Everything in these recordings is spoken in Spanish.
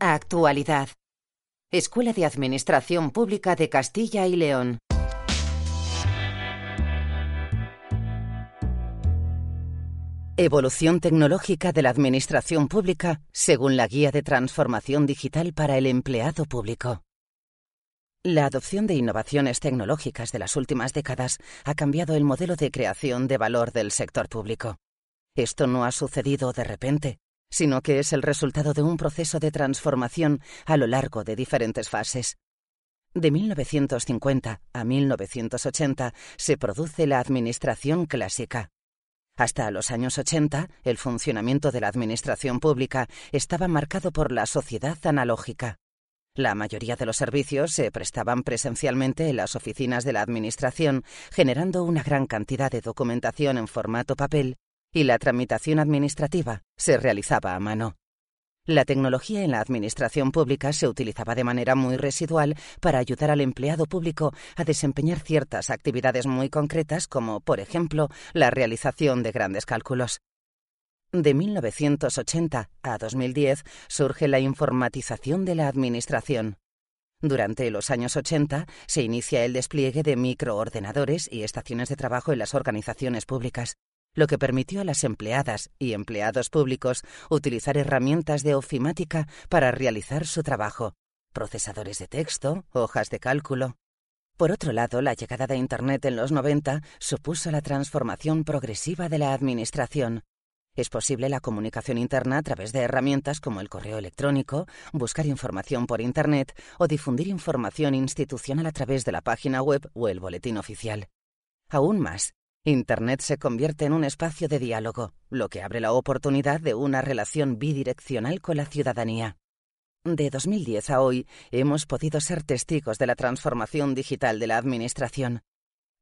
Actualidad. Escuela de Administración Pública de Castilla y León. Evolución tecnológica de la Administración Pública según la Guía de Transformación Digital para el Empleado Público. La adopción de innovaciones tecnológicas de las últimas décadas ha cambiado el modelo de creación de valor del sector público. Esto no ha sucedido de repente, sino que es el resultado de un proceso de transformación a lo largo de diferentes fases. De 1950 a 1980 se produce la administración clásica. Hasta los años 80, el funcionamiento de la administración pública estaba marcado por la sociedad analógica. La mayoría de los servicios se prestaban presencialmente en las oficinas de la Administración, generando una gran cantidad de documentación en formato papel, y la tramitación administrativa se realizaba a mano. La tecnología en la administración pública se utilizaba de manera muy residual para ayudar al empleado público a desempeñar ciertas actividades muy concretas como, por ejemplo, la realización de grandes cálculos. De 1980 a 2010 surge la informatización de la administración. Durante los años 80 se inicia el despliegue de microordenadores y estaciones de trabajo en las organizaciones públicas lo que permitió a las empleadas y empleados públicos utilizar herramientas de ofimática para realizar su trabajo, procesadores de texto, hojas de cálculo. Por otro lado, la llegada de Internet en los 90 supuso la transformación progresiva de la Administración. Es posible la comunicación interna a través de herramientas como el correo electrónico, buscar información por Internet o difundir información institucional a través de la página web o el boletín oficial. Aún más, Internet se convierte en un espacio de diálogo, lo que abre la oportunidad de una relación bidireccional con la ciudadanía. De 2010 a hoy hemos podido ser testigos de la transformación digital de la Administración.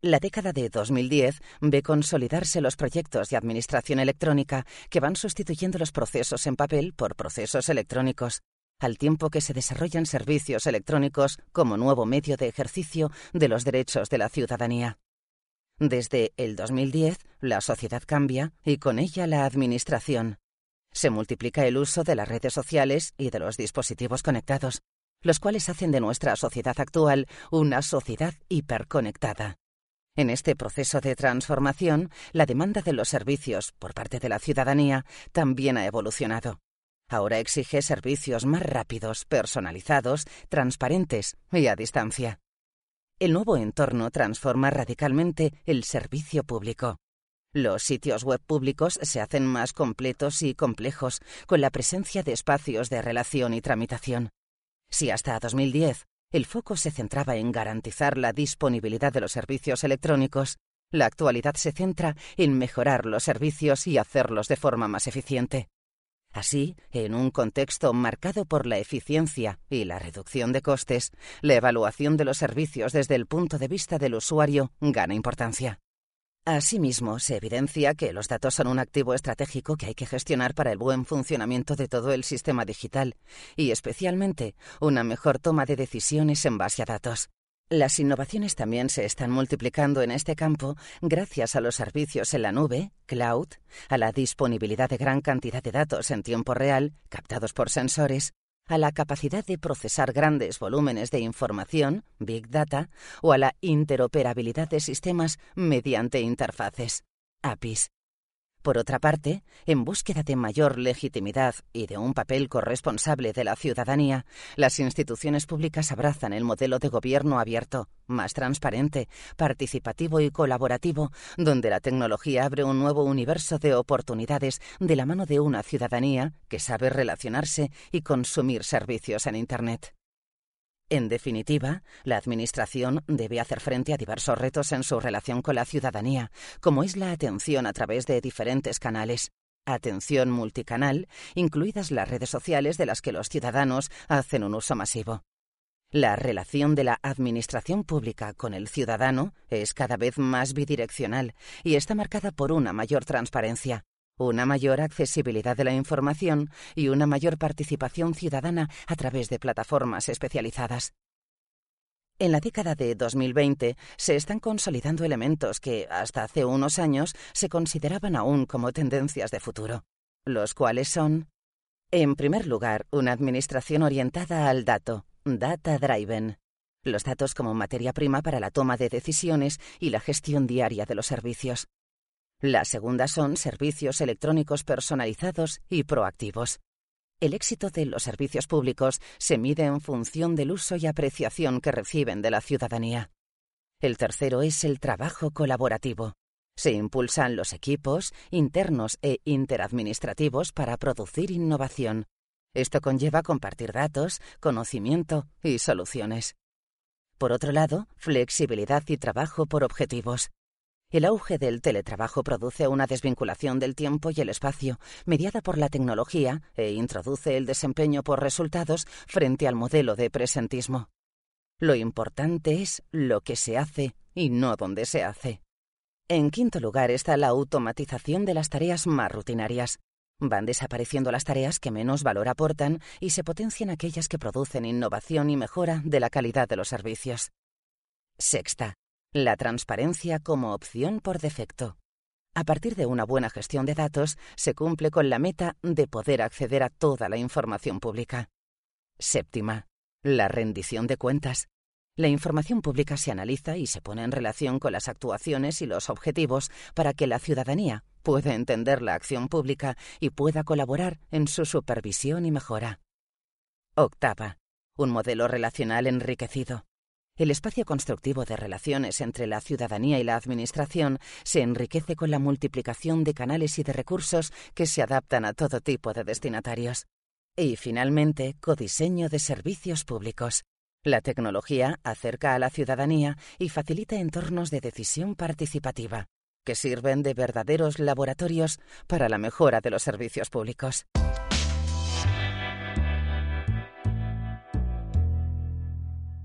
La década de 2010 ve consolidarse los proyectos de administración electrónica que van sustituyendo los procesos en papel por procesos electrónicos, al tiempo que se desarrollan servicios electrónicos como nuevo medio de ejercicio de los derechos de la ciudadanía. Desde el 2010, la sociedad cambia y con ella la administración. Se multiplica el uso de las redes sociales y de los dispositivos conectados, los cuales hacen de nuestra sociedad actual una sociedad hiperconectada. En este proceso de transformación, la demanda de los servicios por parte de la ciudadanía también ha evolucionado. Ahora exige servicios más rápidos, personalizados, transparentes y a distancia. El nuevo entorno transforma radicalmente el servicio público. Los sitios web públicos se hacen más completos y complejos, con la presencia de espacios de relación y tramitación. Si hasta 2010 el foco se centraba en garantizar la disponibilidad de los servicios electrónicos, la actualidad se centra en mejorar los servicios y hacerlos de forma más eficiente. Así, en un contexto marcado por la eficiencia y la reducción de costes, la evaluación de los servicios desde el punto de vista del usuario gana importancia. Asimismo, se evidencia que los datos son un activo estratégico que hay que gestionar para el buen funcionamiento de todo el sistema digital y especialmente una mejor toma de decisiones en base a datos. Las innovaciones también se están multiplicando en este campo gracias a los servicios en la nube, cloud, a la disponibilidad de gran cantidad de datos en tiempo real, captados por sensores, a la capacidad de procesar grandes volúmenes de información, Big Data, o a la interoperabilidad de sistemas mediante interfaces, APIs. Por otra parte, en búsqueda de mayor legitimidad y de un papel corresponsable de la ciudadanía, las instituciones públicas abrazan el modelo de gobierno abierto, más transparente, participativo y colaborativo, donde la tecnología abre un nuevo universo de oportunidades de la mano de una ciudadanía que sabe relacionarse y consumir servicios en Internet. En definitiva, la Administración debe hacer frente a diversos retos en su relación con la ciudadanía, como es la atención a través de diferentes canales. Atención multicanal, incluidas las redes sociales de las que los ciudadanos hacen un uso masivo. La relación de la Administración pública con el ciudadano es cada vez más bidireccional y está marcada por una mayor transparencia, una mayor accesibilidad de la información y una mayor participación ciudadana a través de plataformas especializadas. En la década de 2020 se están consolidando elementos que, hasta hace unos años, se consideraban aún como tendencias de futuro, los cuales son En primer lugar, una administración orientada al dato, data driven. Los datos como materia prima para la toma de decisiones y la gestión diaria de los servicios. La segunda son servicios electrónicos personalizados y proactivos. El éxito de los servicios públicos se mide en función del uso y apreciación que reciben de la ciudadanía. El tercero es el trabajo colaborativo. Se impulsan los equipos internos e interadministrativos para producir innovación. Esto conlleva compartir datos, conocimiento y soluciones. Por otro lado, flexibilidad y trabajo por objetivos. El auge del teletrabajo produce una desvinculación del tiempo y el espacio, mediada por la tecnología, e introduce el desempeño por resultados frente al modelo de presentismo. Lo importante es lo que se hace y no dónde se hace. En quinto lugar está la automatización de las tareas más rutinarias. Van desapareciendo las tareas que menos valor aportan y se potencian aquellas que producen innovación y mejora de la calidad de los servicios. Sexta, la transparencia como opción por defecto. A partir de una buena gestión de datos, se cumple con la meta de poder acceder a toda la información pública. Séptima, la rendición de cuentas. La información pública se analiza y se pone en relación con las actuaciones y los objetivos para que la ciudadanía pueda entender la acción pública y pueda colaborar en su supervisión y mejora. Octava. Un modelo relacional enriquecido. El espacio constructivo de relaciones entre la ciudadanía y la Administración se enriquece con la multiplicación de canales y de recursos que se adaptan a todo tipo de destinatarios. Y, finalmente, codiseño de servicios públicos. La tecnología acerca a la ciudadanía y facilita entornos de decisión participativa, que sirven de verdaderos laboratorios para la mejora de los servicios públicos.